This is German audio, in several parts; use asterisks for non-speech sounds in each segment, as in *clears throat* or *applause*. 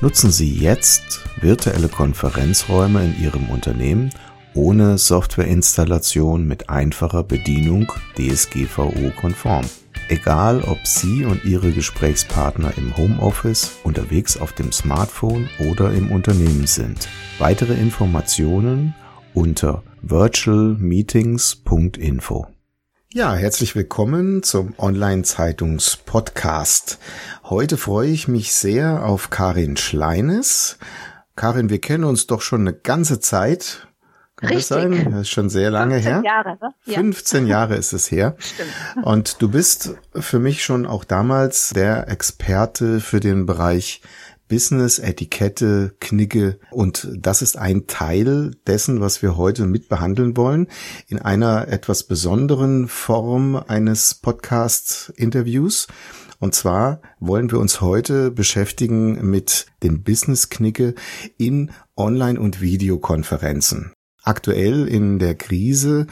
Nutzen Sie jetzt virtuelle Konferenzräume in Ihrem Unternehmen ohne Softwareinstallation mit einfacher Bedienung DSGVO-konform. Egal, ob Sie und Ihre Gesprächspartner im Homeoffice, unterwegs auf dem Smartphone oder im Unternehmen sind. Weitere Informationen unter virtualmeetings.info. Ja, herzlich willkommen zum Online-Zeitungs-Podcast. Heute freue ich mich sehr auf Karin Schleines. Karin, wir kennen uns doch schon eine ganze Zeit. Kann Richtig. das sein? Das ist schon sehr lange 15 her. Jahre, ne? Ja. 15 Jahre ist es her. *laughs* Stimmt. Und du bist für mich schon auch damals der Experte für den Bereich Business, Etikette, Knigge und das ist ein Teil dessen, was wir heute mit behandeln wollen, in einer etwas besonderen Form eines Podcast-Interviews. Und zwar wollen wir uns heute beschäftigen mit dem Business-Knigge in Online- und Videokonferenzen. Aktuell in der Krise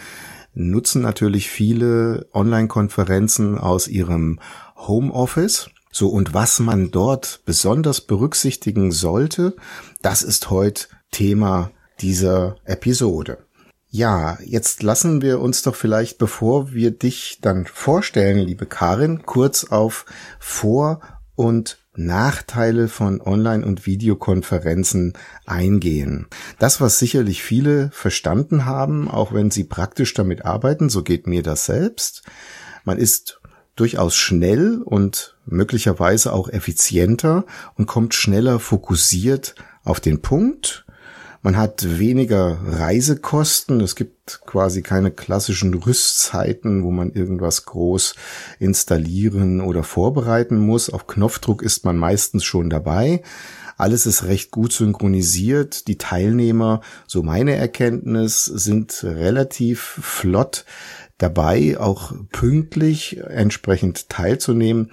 nutzen natürlich viele Online-Konferenzen aus ihrem Homeoffice. So, und was man dort besonders berücksichtigen sollte, das ist heute Thema dieser Episode. Ja, jetzt lassen wir uns doch vielleicht, bevor wir dich dann vorstellen, liebe Karin, kurz auf Vor- und Nachteile von Online- und Videokonferenzen eingehen. Das, was sicherlich viele verstanden haben, auch wenn sie praktisch damit arbeiten, so geht mir das selbst. Man ist durchaus schnell und möglicherweise auch effizienter und kommt schneller fokussiert auf den Punkt. Man hat weniger Reisekosten. Es gibt quasi keine klassischen Rüstzeiten, wo man irgendwas groß installieren oder vorbereiten muss. Auf Knopfdruck ist man meistens schon dabei. Alles ist recht gut synchronisiert. Die Teilnehmer, so meine Erkenntnis, sind relativ flott dabei, auch pünktlich entsprechend teilzunehmen.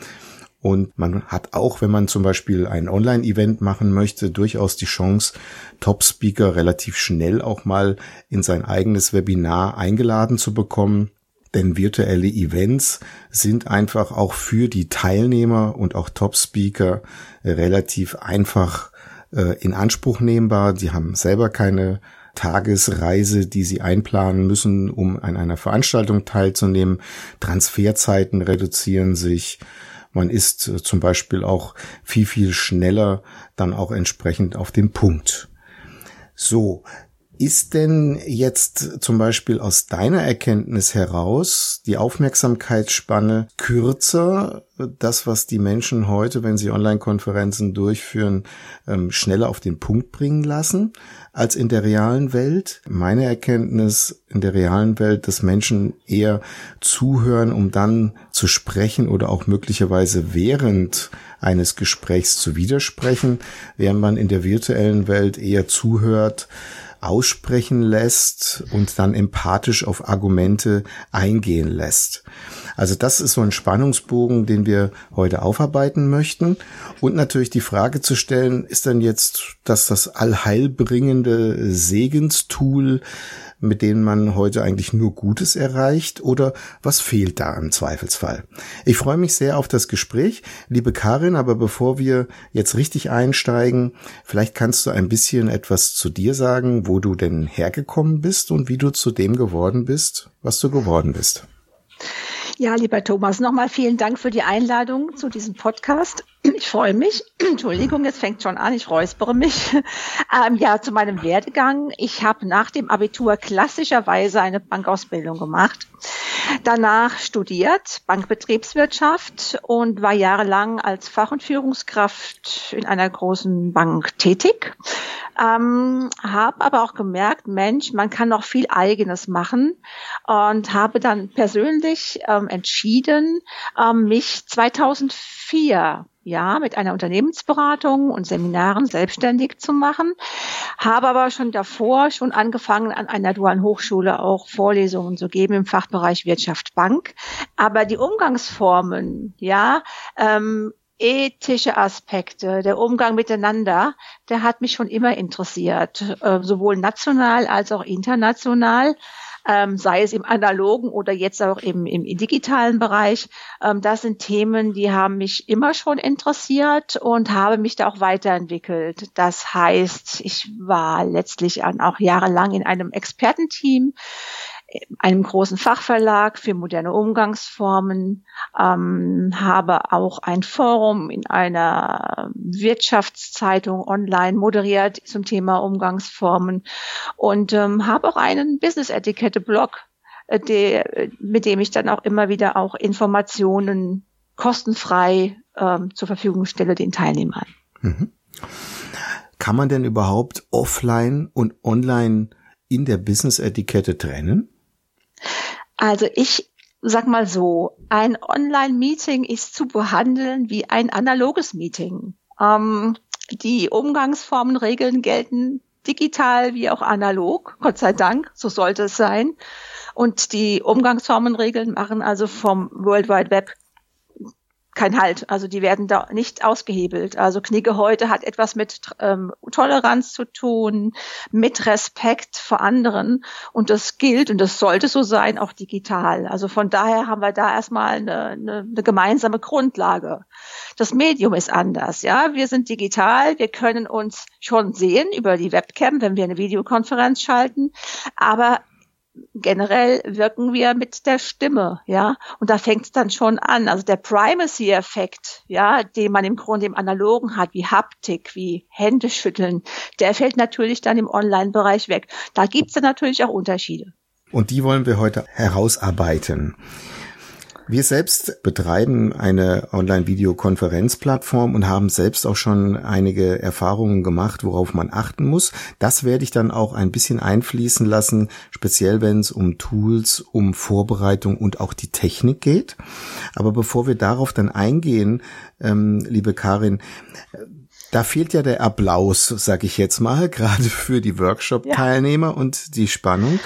Und man hat auch, wenn man zum Beispiel ein Online-Event machen möchte, durchaus die Chance, Top-Speaker relativ schnell auch mal in sein eigenes Webinar eingeladen zu bekommen. Denn virtuelle Events sind einfach auch für die Teilnehmer und auch Top-Speaker relativ einfach äh, in Anspruch nehmbar. Die haben selber keine Tagesreise, die sie einplanen müssen, um an einer Veranstaltung teilzunehmen. Transferzeiten reduzieren sich. Man ist äh, zum Beispiel auch viel, viel schneller dann auch entsprechend auf dem Punkt. So, ist denn jetzt zum Beispiel aus deiner Erkenntnis heraus die Aufmerksamkeitsspanne kürzer, das, was die Menschen heute, wenn sie Online-Konferenzen durchführen, ähm, schneller auf den Punkt bringen lassen, als in der realen Welt? Meine Erkenntnis in der realen Welt, dass Menschen eher zuhören, um dann zu sprechen oder auch möglicherweise während eines Gesprächs zu widersprechen, während man in der virtuellen Welt eher zuhört, aussprechen lässt und dann empathisch auf Argumente eingehen lässt. Also das ist so ein Spannungsbogen, den wir heute aufarbeiten möchten. Und natürlich die Frage zu stellen, ist dann jetzt das das allheilbringende Segenstool, mit denen man heute eigentlich nur Gutes erreicht oder was fehlt da im Zweifelsfall? Ich freue mich sehr auf das Gespräch, liebe Karin, aber bevor wir jetzt richtig einsteigen, vielleicht kannst du ein bisschen etwas zu dir sagen, wo du denn hergekommen bist und wie du zu dem geworden bist, was du geworden bist. Ja, lieber Thomas, nochmal vielen Dank für die Einladung zu diesem Podcast. Ich freue mich. *clears throat* Entschuldigung, jetzt fängt schon an, ich räuspere mich. *laughs* Ähm, ja, zu meinem Werdegang. Ich habe nach dem Abitur klassischerweise eine Bankausbildung gemacht. Danach studiert Bankbetriebswirtschaft und war jahrelang als Fach- und Führungskraft in einer großen Bank tätig. Ähm, habe aber auch gemerkt, Mensch, man kann noch viel Eigenes machen und habe dann persönlich ähm, entschieden, ähm, mich 2004 ja, mit einer Unternehmensberatung und Seminaren selbstständig zu machen, habe aber schon davor schon angefangen, an einer dualen Hochschule auch Vorlesungen zu geben im Fachbereich Wirtschaft Bank. Aber die Umgangsformen, ja, ähm, ethische Aspekte, der Umgang miteinander, der hat mich schon immer interessiert, äh, sowohl national als auch international ähm, sei es im analogen oder jetzt auch im, im, digitalen Bereich. Ähm, das sind Themen, die haben mich immer schon interessiert und habe mich da auch weiterentwickelt. Das heißt, ich war letztlich auch jahrelang in einem Expertenteam einem großen Fachverlag für moderne Umgangsformen, ähm, habe auch ein Forum in einer Wirtschaftszeitung online moderiert zum Thema Umgangsformen und ähm, habe auch einen Business-Etikette-Blog, äh, mit dem ich dann auch immer wieder auch Informationen kostenfrei ähm, zur Verfügung stelle den Teilnehmern. Mhm. Kann man denn überhaupt offline und online in der Business-Etikette trennen? Also ich sag mal so, ein Online-Meeting ist zu behandeln wie ein analoges Meeting. Ähm, die Umgangsformenregeln gelten digital wie auch analog, Gott sei Dank, so sollte es sein. Und die Umgangsformenregeln machen also vom World Wide Web kein Halt. Also die werden da nicht ausgehebelt. Also Knigge heute hat etwas mit ähm, Toleranz zu tun, mit Respekt vor anderen. Und das gilt und das sollte so sein, auch digital. Also von daher haben wir da erstmal eine, eine, eine gemeinsame Grundlage. Das Medium ist anders. Ja, wir sind digital. Wir können uns schon sehen über die Webcam, wenn wir eine Videokonferenz schalten. Aber generell wirken wir mit der Stimme, ja. Und da fängt es dann schon an. Also der Primacy-Effekt, ja, den man im Grunde im Analogen hat, wie Haptik, wie Händeschütteln, der fällt natürlich dann im Online-Bereich weg. Da gibt es dann natürlich auch Unterschiede. Und die wollen wir heute herausarbeiten. Wir selbst betreiben eine Online-Videokonferenzplattform und haben selbst auch schon einige Erfahrungen gemacht, worauf man achten muss. Das werde ich dann auch ein bisschen einfließen lassen, speziell wenn es um Tools, um Vorbereitung und auch die Technik geht. Aber bevor wir darauf dann eingehen, ähm, liebe Karin, da fehlt ja der Applaus, sag ich jetzt mal, *laughs* gerade für die Workshop-Teilnehmer ja. und die Spannung.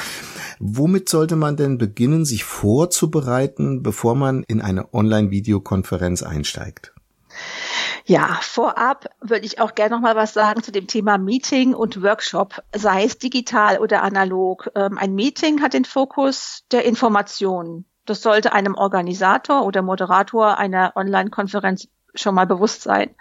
Womit sollte man denn beginnen, sich vorzubereiten, bevor man in eine Online-Videokonferenz einsteigt? Ja, vorab würde ich auch gerne noch mal was sagen zu dem Thema Meeting und Workshop, sei es digital oder analog. Ähm, ein Meeting hat den Fokus der Information. Das sollte einem Organisator oder Moderator einer Online-Konferenz schon mal bewusst sein.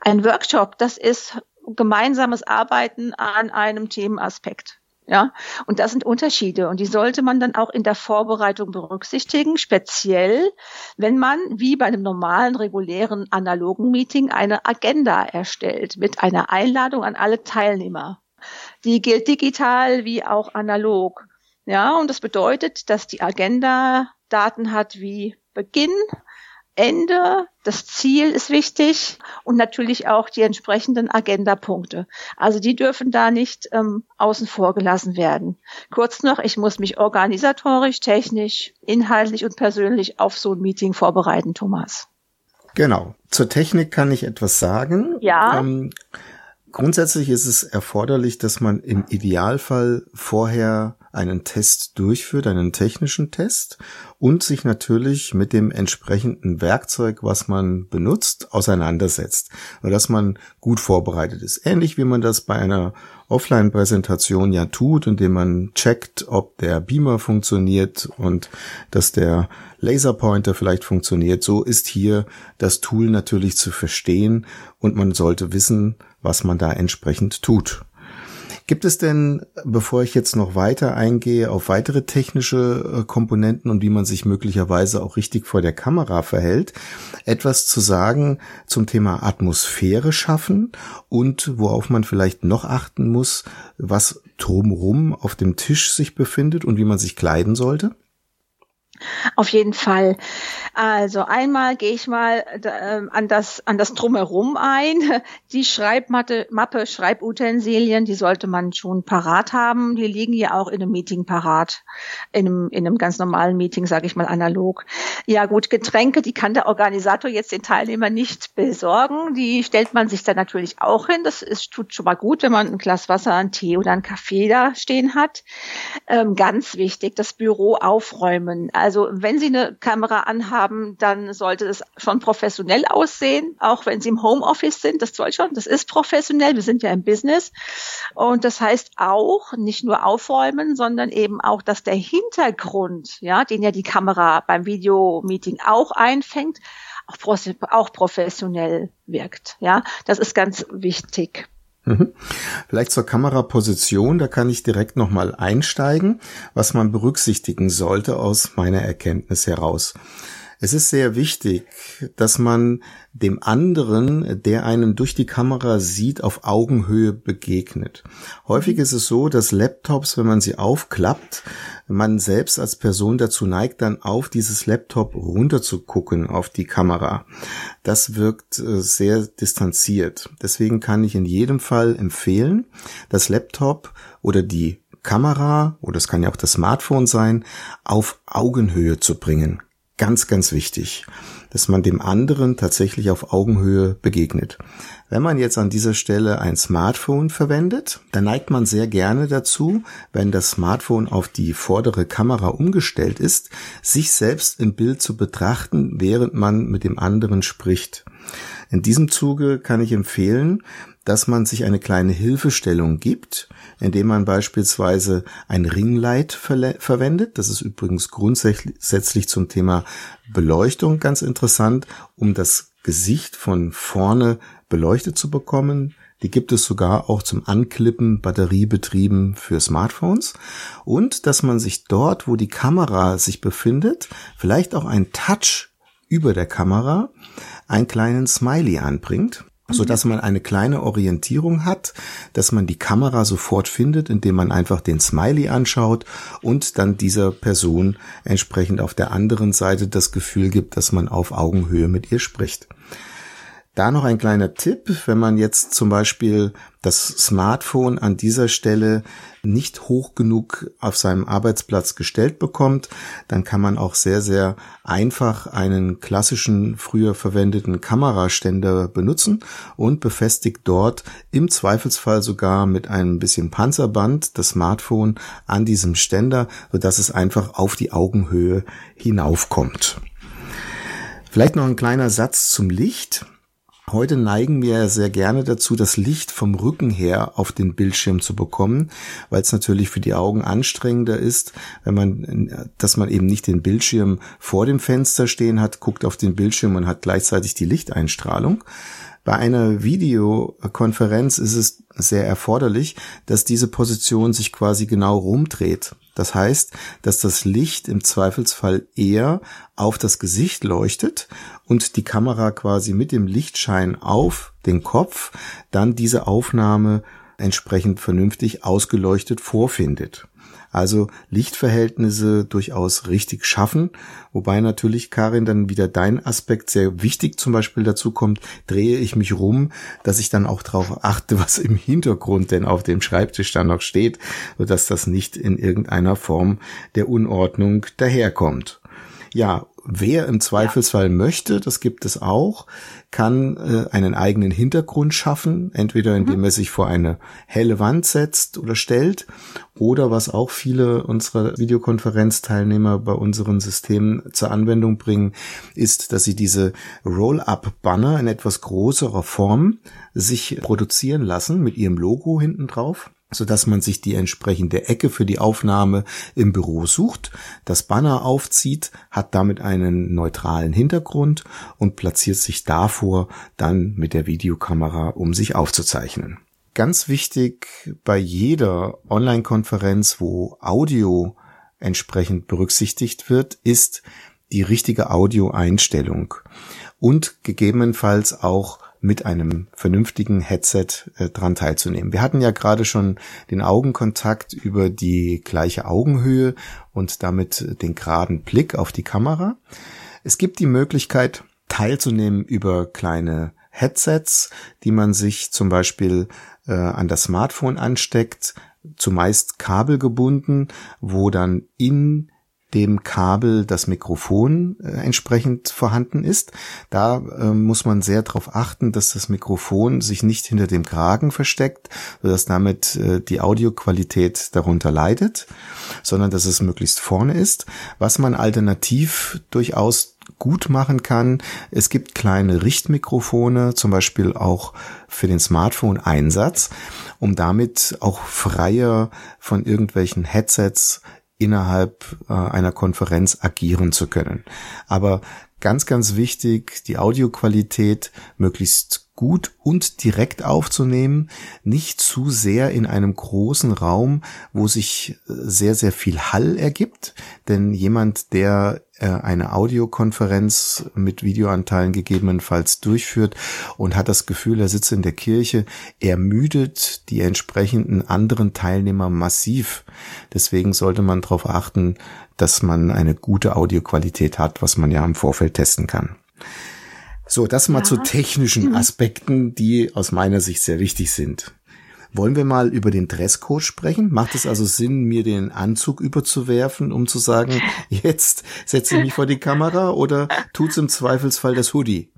Ein Workshop, das ist gemeinsames Arbeiten an einem Themenaspekt. Ja, und das sind Unterschiede und die sollte man dann auch in der Vorbereitung berücksichtigen, speziell wenn man wie bei einem normalen, regulären, analogen Meeting eine Agenda erstellt mit einer Einladung an alle Teilnehmer. Die gilt digital wie auch analog. Ja, und das bedeutet, dass die Agenda Daten hat wie Beginn, Ende, das Ziel ist wichtig und natürlich auch die entsprechenden Agendapunkte. Also die dürfen da nicht ähm, außen vor gelassen werden. Kurz noch, ich muss mich organisatorisch, technisch, inhaltlich und persönlich auf so ein Meeting vorbereiten, Thomas. Genau. Zur Technik kann ich etwas sagen. Ja. Ähm, grundsätzlich ist es erforderlich, dass man im Idealfall vorher einen Test durchführt, einen technischen Test und sich natürlich mit dem entsprechenden Werkzeug, was man benutzt, auseinandersetzt, dass man gut vorbereitet ist. Ähnlich wie man das bei einer Offline-Präsentation ja tut, indem man checkt, ob der Beamer funktioniert und dass der Laserpointer vielleicht funktioniert. So ist hier das Tool natürlich zu verstehen und man sollte wissen, was man da entsprechend tut. Gibt es denn, bevor ich jetzt noch weiter eingehe auf weitere technische äh, Komponenten und wie man sich möglicherweise auch richtig vor der Kamera verhält, etwas zu sagen zum Thema Atmosphäre schaffen und worauf man vielleicht noch achten muss, was drumrum auf dem Tisch sich befindet und wie man sich kleiden sollte? Auf jeden Fall. Also einmal gehe ich mal äh, an das an das drumherum ein. Die Schreibmappe, Mappe, Schreibutensilien, die sollte man schon parat haben. Die liegen ja auch in einem Meeting parat, in einem, in einem ganz normalen Meeting, sage ich mal analog. Ja gut, Getränke, die kann der Organisator jetzt den Teilnehmern nicht besorgen. Die stellt man sich dann natürlich auch hin. Das ist tut schon mal gut, wenn man ein Glas Wasser, einen Tee oder einen Kaffee da stehen hat. Ähm, ganz wichtig, das Büro aufräumen. Also wenn Sie eine Kamera anhaben, dann sollte es schon professionell aussehen, auch wenn Sie im Homeoffice sind. Das soll schon, das ist professionell. Wir sind ja im Business. Und das heißt auch, nicht nur aufräumen, sondern eben auch, dass der Hintergrund, ja, den ja die Kamera beim Videomeeting auch einfängt, auch professionell wirkt. Ja, das ist ganz wichtig. Mhm. Vielleicht zur Kameraposition, da kann ich direkt nochmal einsteigen, was man berücksichtigen sollte aus meiner Erkenntnis heraus. Es ist sehr wichtig, dass man dem anderen, der einen durch die Kamera sieht, auf Augenhöhe begegnet. Häufig ist es so, dass Laptops, wenn man sie aufklappt, man selbst als Person dazu neigt, dann auf dieses Laptop runter zu gucken, auf die Kamera. Das wirkt äh, sehr distanziert. Deswegen kann ich in jedem Fall empfehlen, das Laptop oder die Kamera, oder es kann ja auch das Smartphone sein, auf Augenhöhe zu bringen. Ganz, ganz wichtig, dass man dem anderen tatsächlich auf Augenhöhe begegnet. Wenn man jetzt an dieser Stelle ein Smartphone verwendet, dann neigt man sehr gerne dazu, wenn das Smartphone auf die vordere Kamera umgestellt ist, sich selbst im Bild zu betrachten, während man mit dem anderen spricht. In diesem Zuge kann ich empfehlen, dass man sich eine kleine Hilfestellung gibt, indem man beispielsweise ein Ringlight ver verwendet. Das ist übrigens grundsätzlich zum Thema Beleuchtung ganz interessant, um das Gesicht von vorne beleuchtet zu bekommen. Die gibt es sogar auch zum Anklippen batteriebetrieben für Smartphones. Und dass man sich dort, wo die Kamera sich befindet, vielleicht auch ein Touch über der Kamera, einen kleinen Smiley anbringt so dass man eine kleine Orientierung hat, dass man die Kamera sofort findet, indem man einfach den Smiley anschaut und dann dieser Person entsprechend auf der anderen Seite das Gefühl gibt, dass man auf Augenhöhe mit ihr spricht. Da noch ein kleiner Tipp, wenn man jetzt zum Beispiel das Smartphone an dieser Stelle nicht hoch genug auf seinem Arbeitsplatz gestellt bekommt, dann kann man auch sehr, sehr einfach einen klassischen, früher verwendeten Kameraständer benutzen und befestigt dort im Zweifelsfall sogar mit einem bisschen Panzerband das Smartphone an diesem Ständer, sodass es einfach auf die Augenhöhe hinaufkommt. Vielleicht noch ein kleiner Satz zum Licht. Heute neigen wir sehr gerne dazu, das Licht vom Rücken her auf den Bildschirm zu bekommen, weil es natürlich für die Augen anstrengender ist, wenn man, dass man eben nicht den Bildschirm vor dem Fenster stehen hat, guckt auf den Bildschirm und hat gleichzeitig die Lichteinstrahlung. Bei einer Videokonferenz ist es sehr erforderlich, dass diese Position sich quasi genau rumdreht. Das heißt, dass das Licht im Zweifelsfall eher auf das Gesicht leuchtet und die Kamera quasi mit dem Lichtschein auf den Kopf dann diese Aufnahme entsprechend vernünftig ausgeleuchtet vorfindet. Also Lichtverhältnisse durchaus richtig schaffen, wobei natürlich, Karin, dann wieder dein Aspekt sehr wichtig zum Beispiel dazu kommt, drehe ich mich rum, dass ich dann auch darauf achte, *laughs* was im Hintergrund denn auf dem Schreibtisch dann noch steht, sodass das nicht in irgendeiner Form der Unordnung daherkommt. Ja, wer im Zweifelsfall ja. möchte, das gibt es auch, kann äh, einen eigenen Hintergrund schaffen, entweder indem mhm. er sich vor eine helle Wand setzt oder stellt, oder was auch viele unserer Videokonferenzteilnehmer bei unseren Systemen zur Anwendung bringen, ist, dass sie diese Roll-up-Banner in etwas größerer Form sich produzieren lassen mit ihrem Logo hinten drauf so dass man sich die entsprechende Ecke für die Aufnahme im Büro sucht, das Banner aufzieht, hat damit einen neutralen Hintergrund und platziert sich davor dann mit der Videokamera, um sich aufzuzeichnen. Ganz wichtig bei jeder Online-Konferenz, wo Audio entsprechend berücksichtigt wird, ist die richtige Audioeinstellung und gegebenenfalls auch mit einem vernünftigen Headset äh, dran teilzunehmen. Wir hatten ja gerade schon den Augenkontakt über die gleiche Augenhöhe und damit den geraden Blick auf die Kamera. Es gibt die Möglichkeit, teilzunehmen über kleine Headsets, die man sich zum Beispiel äh, an das Smartphone ansteckt, zumeist kabelgebunden, wo dann in dem Kabel das Mikrofon äh, entsprechend vorhanden ist. Da äh, muss man sehr darauf achten, dass das Mikrofon sich nicht hinter dem Kragen versteckt, sodass damit äh, die Audioqualität darunter leidet, sondern dass es möglichst vorne ist. Was man alternativ durchaus gut machen kann. Es gibt kleine Richtmikrofone, zum Beispiel auch für den Smartphone-Einsatz, um damit auch freier von irgendwelchen Headsets innerhalb äh, einer Konferenz agieren zu können. Aber ganz, ganz wichtig, die Audioqualität möglichst gut und direkt aufzunehmen, nicht zu sehr in einem großen Raum, wo sich sehr, sehr viel Hall ergibt. Denn jemand, der äh, eine Audiokonferenz mit Videoanteilen gegebenenfalls durchführt und hat das Gefühl, er sitzt in der Kirche, ermüdet die entsprechenden anderen Teilnehmer massiv. Deswegen sollte man darauf achten, dass man eine gute Audioqualität hat, was man ja im Vorfeld testen kann. So, das mal ja. zu technischen mhm. Aspekten, die aus meiner Sicht sehr wichtig sind. Wollen wir mal über den Dresscode sprechen? Macht es also Sinn, mir den Anzug überzuwerfen, um zu sagen, *laughs* jetzt setze ich mich vor die Kamera oder tut's im Zweifelsfall das Hoodie?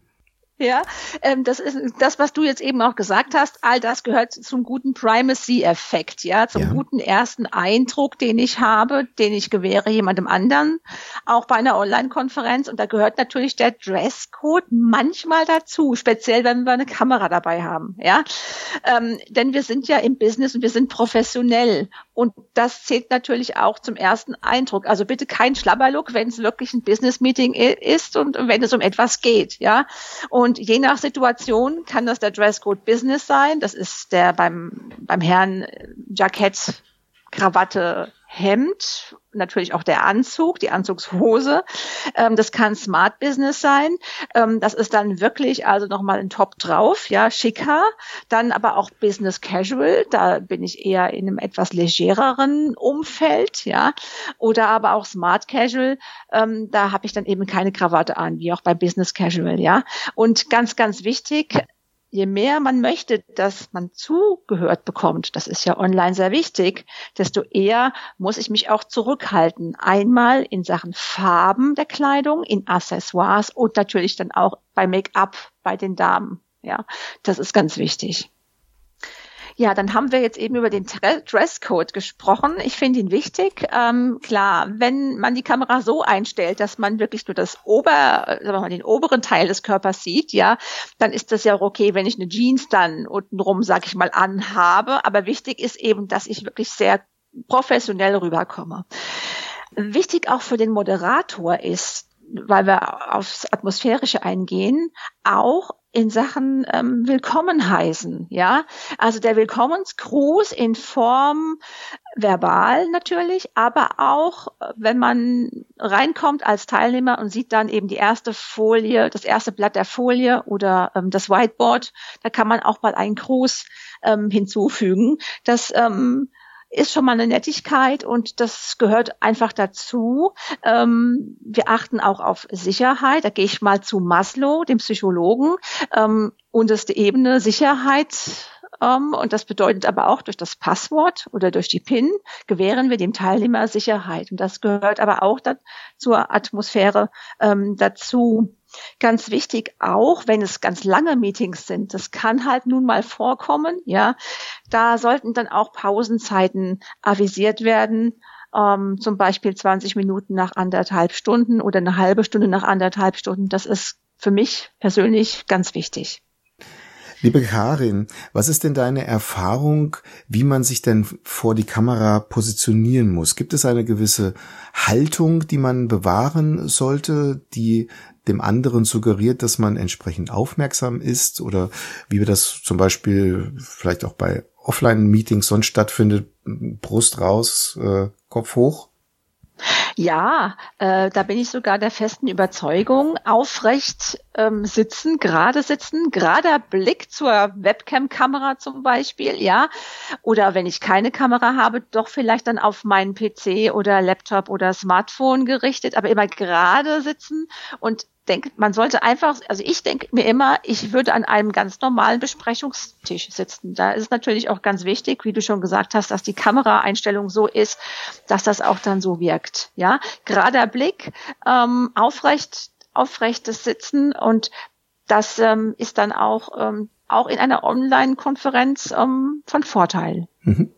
Ja, ähm, das ist das, was du jetzt eben auch gesagt hast. All das gehört zum guten Primacy-Effekt, ja, zum ja. guten ersten Eindruck, den ich habe, den ich gewähre jemandem anderen, auch bei einer Online-Konferenz. Und da gehört natürlich der Dresscode manchmal dazu, speziell wenn wir eine Kamera dabei haben, ja, ähm, denn wir sind ja im Business und wir sind professionell und das zählt natürlich auch zum ersten Eindruck. Also bitte kein Schlabberlook, wenn es wirklich ein Business-Meeting ist und wenn es um etwas geht, ja. Und je nach Situation kann das der Dresscode Business sein. Das ist der beim, beim Herrn Jackett, Krawatte, Hemd, natürlich auch der Anzug, die Anzugshose. Ähm, das kann Smart Business sein. Ähm, das ist dann wirklich also nochmal ein Top drauf, ja, schicker. Dann aber auch Business Casual. Da bin ich eher in einem etwas legereren Umfeld, ja. Oder aber auch Smart Casual. Ähm, da habe ich dann eben keine Krawatte an, wie auch bei Business Casual, ja. Und ganz, ganz wichtig, je mehr man möchte, dass man zugehört bekommt, das ist ja online sehr wichtig, desto eher muss ich mich auch zurückhalten. Einmal in Sachen Farben der Kleidung, in Accessoires und natürlich dann auch bei Make-up bei den Damen. Ja, das ist ganz wichtig. Ja, dann haben wir jetzt eben über den Dresscode gesprochen. Ich finde ihn wichtig. Ähm, klar, wenn man die Kamera so einstellt, dass man wirklich nur das Ober, sagen wir mal, den oberen Teil des Körpers sieht, ja, dann ist das ja okay, wenn ich eine Jeans dann untenrum, sag ich mal, anhabe. Aber wichtig ist eben, dass ich wirklich sehr professionell rüberkomme. Wichtig auch für den Moderator ist, weil wir aufs Atmosphärische eingehen, auch in Sachen ähm, Willkommen heißen, ja. Also der Willkommensgruß in Form verbal natürlich, aber auch, wenn man reinkommt als Teilnehmer und sieht dann eben die erste Folie, das erste Blatt der Folie oder ähm, das Whiteboard, da kann man auch mal einen Gruß ähm, hinzufügen. Das ähm, ist schon mal eine Nettigkeit und das gehört einfach dazu. Ähm, wir achten auch auf Sicherheit. Da gehe ich mal zu Maslow, dem Psychologen. Ähm, unterste Ebene Sicherheit. Ähm, und das bedeutet aber auch durch das Passwort oder durch die PIN gewähren wir dem Teilnehmer Sicherheit. Und das gehört aber auch da, zur Atmosphäre ähm, dazu. Ganz wichtig auch, wenn es ganz lange Meetings sind, das kann halt nun mal vorkommen, ja, da sollten dann auch Pausenzeiten avisiert werden, ähm, zum Beispiel 20 Minuten nach anderthalb Stunden oder eine halbe Stunde nach anderthalb Stunden. Das ist für mich persönlich ganz wichtig. Liebe Karin, was ist denn deine Erfahrung, wie man sich denn vor die Kamera positionieren muss? Gibt es eine gewisse Haltung, die man bewahren sollte, die dem anderen suggeriert, dass man entsprechend aufmerksam ist oder wie wir das zum Beispiel vielleicht auch bei Offline-Meetings sonst stattfindet, Brust raus, äh, Kopf hoch? Ja, äh, da bin ich sogar der festen Überzeugung, aufrecht ähm, sitzen, gerade sitzen, gerader Blick zur Webcam-Kamera zum Beispiel, ja. Oder wenn ich keine Kamera habe, doch vielleicht dann auf meinen PC oder Laptop oder Smartphone gerichtet, aber immer gerade sitzen und denke, man sollte einfach, also ich denke mir immer, ich würde an einem ganz normalen Besprechungstisch sitzen. Da ist es natürlich auch ganz wichtig, wie du schon gesagt hast, dass die Kameraeinstellung so ist, dass das auch dann so wirkt. Ja, gerader Blick, ähm, aufrecht, aufrechtes Sitzen und das ähm, ist dann auch ähm, auch in einer Online-Konferenz ähm, von Vorteil. Mhm.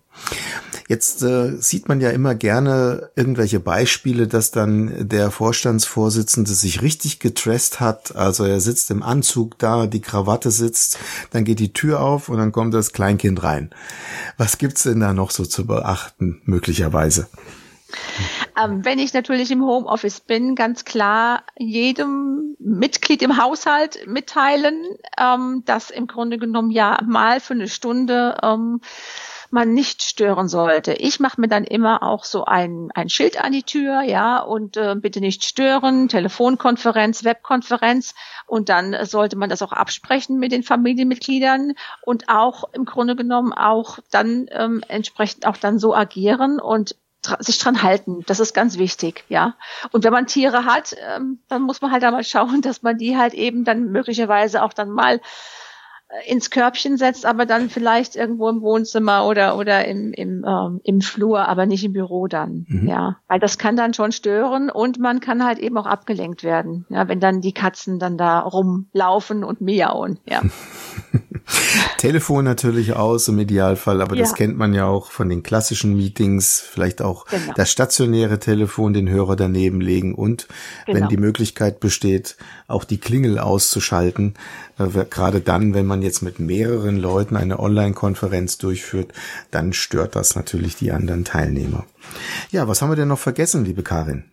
Jetzt äh, sieht man ja immer gerne irgendwelche Beispiele, dass dann der Vorstandsvorsitzende sich richtig getresst hat. Also er sitzt im Anzug da, die Krawatte sitzt, dann geht die Tür auf und dann kommt das Kleinkind rein. Was gibt's denn da noch so zu beachten, möglicherweise? Ähm, wenn ich natürlich im Homeoffice bin, ganz klar jedem Mitglied im Haushalt mitteilen, ähm, dass im Grunde genommen ja mal für eine Stunde ähm, man nicht stören sollte. Ich mache mir dann immer auch so ein, ein Schild an die Tür, ja, und äh, bitte nicht stören, Telefonkonferenz, Webkonferenz und dann sollte man das auch absprechen mit den Familienmitgliedern und auch im Grunde genommen auch dann ähm, entsprechend auch dann so agieren und sich dran halten. Das ist ganz wichtig, ja. Und wenn man Tiere hat, ähm, dann muss man halt einmal schauen, dass man die halt eben dann möglicherweise auch dann mal ins Körbchen setzt, aber dann vielleicht irgendwo im Wohnzimmer oder oder im im, ähm, im Flur, aber nicht im Büro dann. Mhm. Ja, weil das kann dann schon stören und man kann halt eben auch abgelenkt werden, ja, wenn dann die Katzen dann da rumlaufen und miauen. Ja. *laughs* Telefon natürlich aus im Idealfall, aber ja. das kennt man ja auch von den klassischen Meetings, vielleicht auch genau. das stationäre Telefon, den Hörer daneben legen und genau. wenn die Möglichkeit besteht, auch die Klingel auszuschalten, äh, gerade dann, wenn man jetzt mit mehreren Leuten eine Online-Konferenz durchführt, dann stört das natürlich die anderen Teilnehmer. Ja, was haben wir denn noch vergessen, liebe Karin?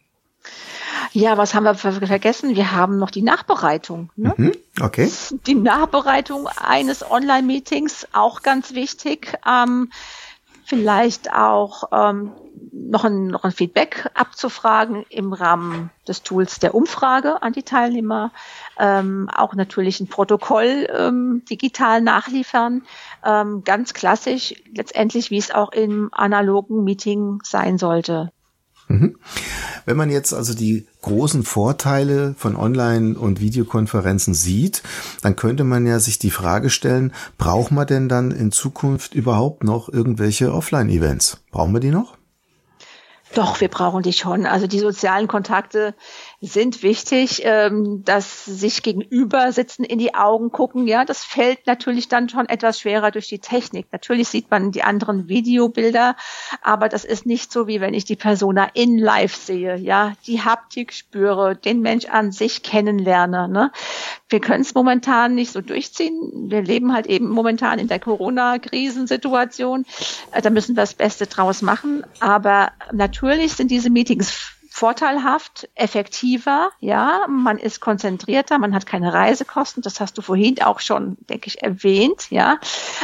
Ja, was haben wir vergessen? Wir haben noch die Nachbereitung. Ne? Mhm, okay. Die Nachbereitung eines Online-Meetings, auch ganz wichtig. Ähm, vielleicht auch ähm, noch, ein, noch ein Feedback abzufragen im Rahmen des Tools der Umfrage an die Teilnehmer. Ähm, auch natürlich ein Protokoll ähm, digital nachliefern. Ähm, ganz klassisch, letztendlich, wie es auch im analogen Meeting sein sollte. Mhm. Wenn man jetzt also die großen Vorteile von Online- und Videokonferenzen sieht, dann könnte man ja sich die Frage stellen, braucht man denn dann in Zukunft überhaupt noch irgendwelche Offline-Events? Brauchen wir die noch? Doch, wir brauchen die schon. Also die sozialen Kontakte sind wichtig, ähm, dass sich gegenüber sitzen, in die Augen gucken. Ja, das fällt natürlich dann schon etwas schwerer durch die Technik. Natürlich sieht man die anderen Videobilder, aber das ist nicht so, wie wenn ich die Persona in live sehe. Ja, die Haptik spüre, den Mensch an sich kennenlerne. Ne? Wir können es momentan nicht so durchziehen. Wir leben halt eben momentan in der Corona-Krisensituation. Äh, da müssen wir das Beste draus machen. Aber natürlich sind diese Meetings vorteilhaft, effektiver, ja, man ist konzentrierter, man hat keine Reisekosten, das hast du vorhin auch schon, denke ich, erwähnt, ja.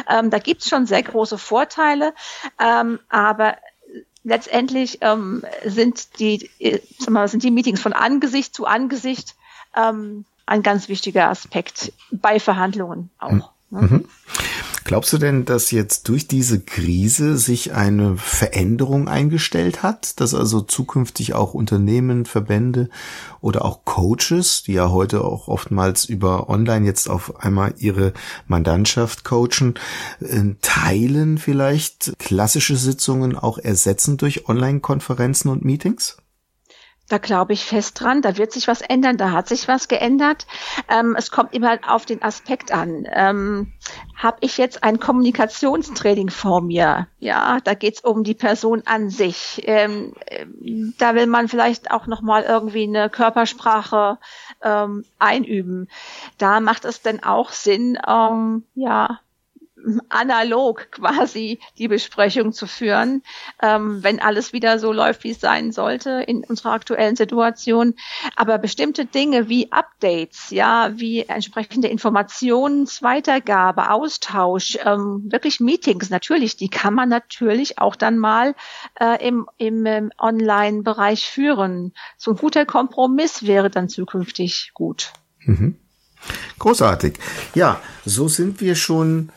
Ähm, da gibt's schon sehr große Vorteile, ähm, aber letztendlich ähm, sind die, äh, mal, sind die Meetings von Angesicht zu Angesicht ähm, ein ganz wichtiger Aspekt bei Verhandlungen auch. Mhm. Mhm. Glaubst du denn, dass jetzt durch diese Krise sich eine Veränderung eingestellt hat, dass also zukünftig auch Unternehmen, Verbände oder auch Coaches, die ja heute auch oftmals über Online jetzt auf einmal ihre Mandantschaft coachen, äh, teilen vielleicht klassische Sitzungen auch ersetzen durch Online-Konferenzen und Meetings? Da glaube ich fest dran. Da wird sich was ändern. Da hat sich was geändert. Ähm, es kommt immer auf den Aspekt an. Ähm, Habe ich jetzt ein Kommunikationstraining vor mir? Ja, da geht's um die Person an sich. Ähm, da will man vielleicht auch noch mal irgendwie eine Körpersprache ähm, einüben. Da macht es denn auch Sinn, ähm, ja, analog quasi die Besprechung zu führen, ähm, wenn alles wieder so läuft, wie es sein sollte in unserer aktuellen Situation. Aber bestimmte Dinge wie Updates, ja, wie entsprechende Informationsweitergabe, Austausch, ähm, wirklich Meetings, natürlich, die kann man natürlich auch dann mal äh, im, im, im Online-Bereich führen. So ein guter Kompromiss wäre dann zukünftig gut. Mhm. Großartig. Ja, so sind wir schon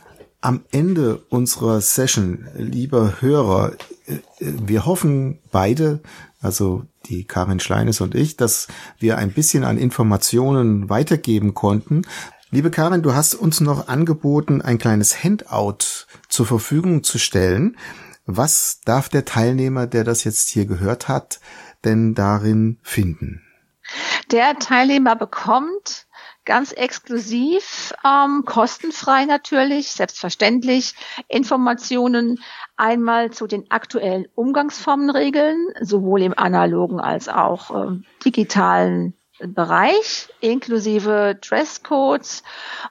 am Ende unserer Session, lieber Hörer, äh, wir hoffen beide, also die Karin Schleines und ich, dass wir ein bisschen an Informationen weitergeben konnten. Liebe Karin, du hast uns noch angeboten, ein kleines Handout zur Verfügung zu stellen. Was darf der Teilnehmer, der das jetzt hier gehört hat, denn darin finden? Der Teilnehmer bekommt ganz exklusiv, ähm, kostenfrei natürlich, selbstverständlich, Informationen einmal zu den aktuellen Umgangsformenregeln, sowohl im analogen als auch äh, digitalen Bereich, inklusive Dresscodes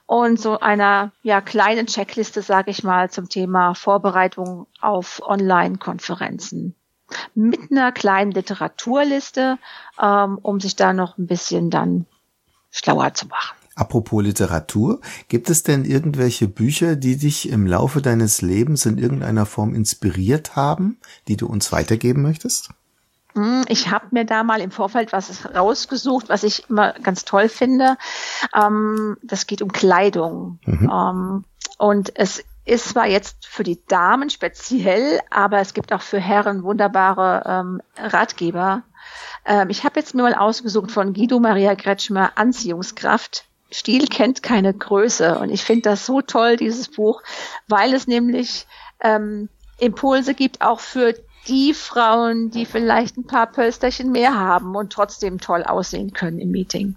und so einer ja, kleinen Checkliste, sage ich mal, zum Thema Vorbereitung auf Online-Konferenzen. Mit einer kleinen Literaturliste, ähm, um sich da noch ein bisschen dann schlauer zu machen. Apropos Literatur, gibt es denn irgendwelche Bücher, die dich im Laufe deines Lebens in irgendeiner Form inspiriert haben, die du uns weitergeben möchtest? Hm, ich habe mir da mal im Vorfeld was rausgesucht, was ich immer ganz toll finde. Ähm, das geht um Kleidung. Mhm. Ähm, und es ist zwar jetzt für die Damen speziell, aber es gibt auch für Herren wunderbare ähm, Ratgeber, ähm, ich habe jetzt mir mal ausgesucht von Guido Maria Kretschmer Anziehungskraft. Stil kennt keine Größe. Und ich finde das so toll, dieses Buch, weil es nämlich ähm, Impulse gibt, auch für die Frauen, die vielleicht ein paar Pölsterchen mehr haben und trotzdem toll aussehen können im Meeting.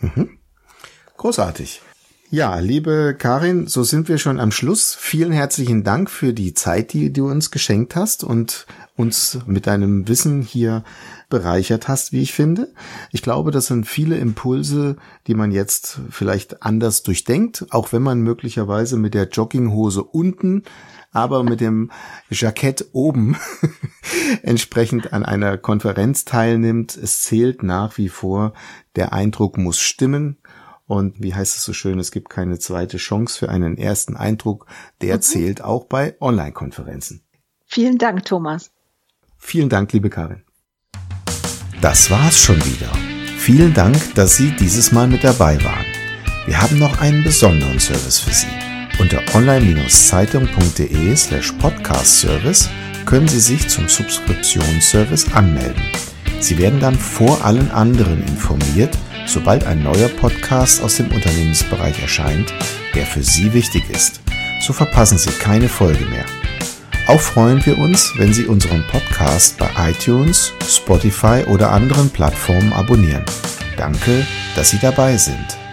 Mhm. Großartig. Ja, liebe Karin, so sind wir schon am Schluss. Vielen herzlichen Dank für die Zeit, die du uns geschenkt hast und uns mit deinem Wissen hier bereichert hast, wie ich finde. Ich glaube, das sind viele Impulse, die man jetzt vielleicht anders durchdenkt, auch wenn man möglicherweise mit der Jogginghose unten, aber mit dem Jackett oben *laughs* entsprechend an einer Konferenz teilnimmt. Es zählt nach wie vor, der Eindruck muss stimmen. Und wie heißt es so schön, es gibt keine zweite Chance für einen ersten Eindruck. Der mhm. zählt auch bei Online-Konferenzen. Vielen Dank, Thomas. Vielen Dank, liebe Karin. Das war's schon wieder. Vielen Dank, dass Sie dieses Mal mit dabei waren. Wir haben noch einen besonderen Service für Sie. Unter online-zeitung.de slash podcast-service können Sie sich zum Subskriptionsservice anmelden. Sie werden dann vor allen anderen informiert, sobald ein neuer Podcast aus dem Unternehmensbereich erscheint, der für Sie wichtig ist. So verpassen Sie keine Folge mehr. Auch freuen wir uns, wenn Sie unseren Podcast bei iTunes, Spotify oder anderen Plattformen abonnieren. Danke, dass Sie dabei sind.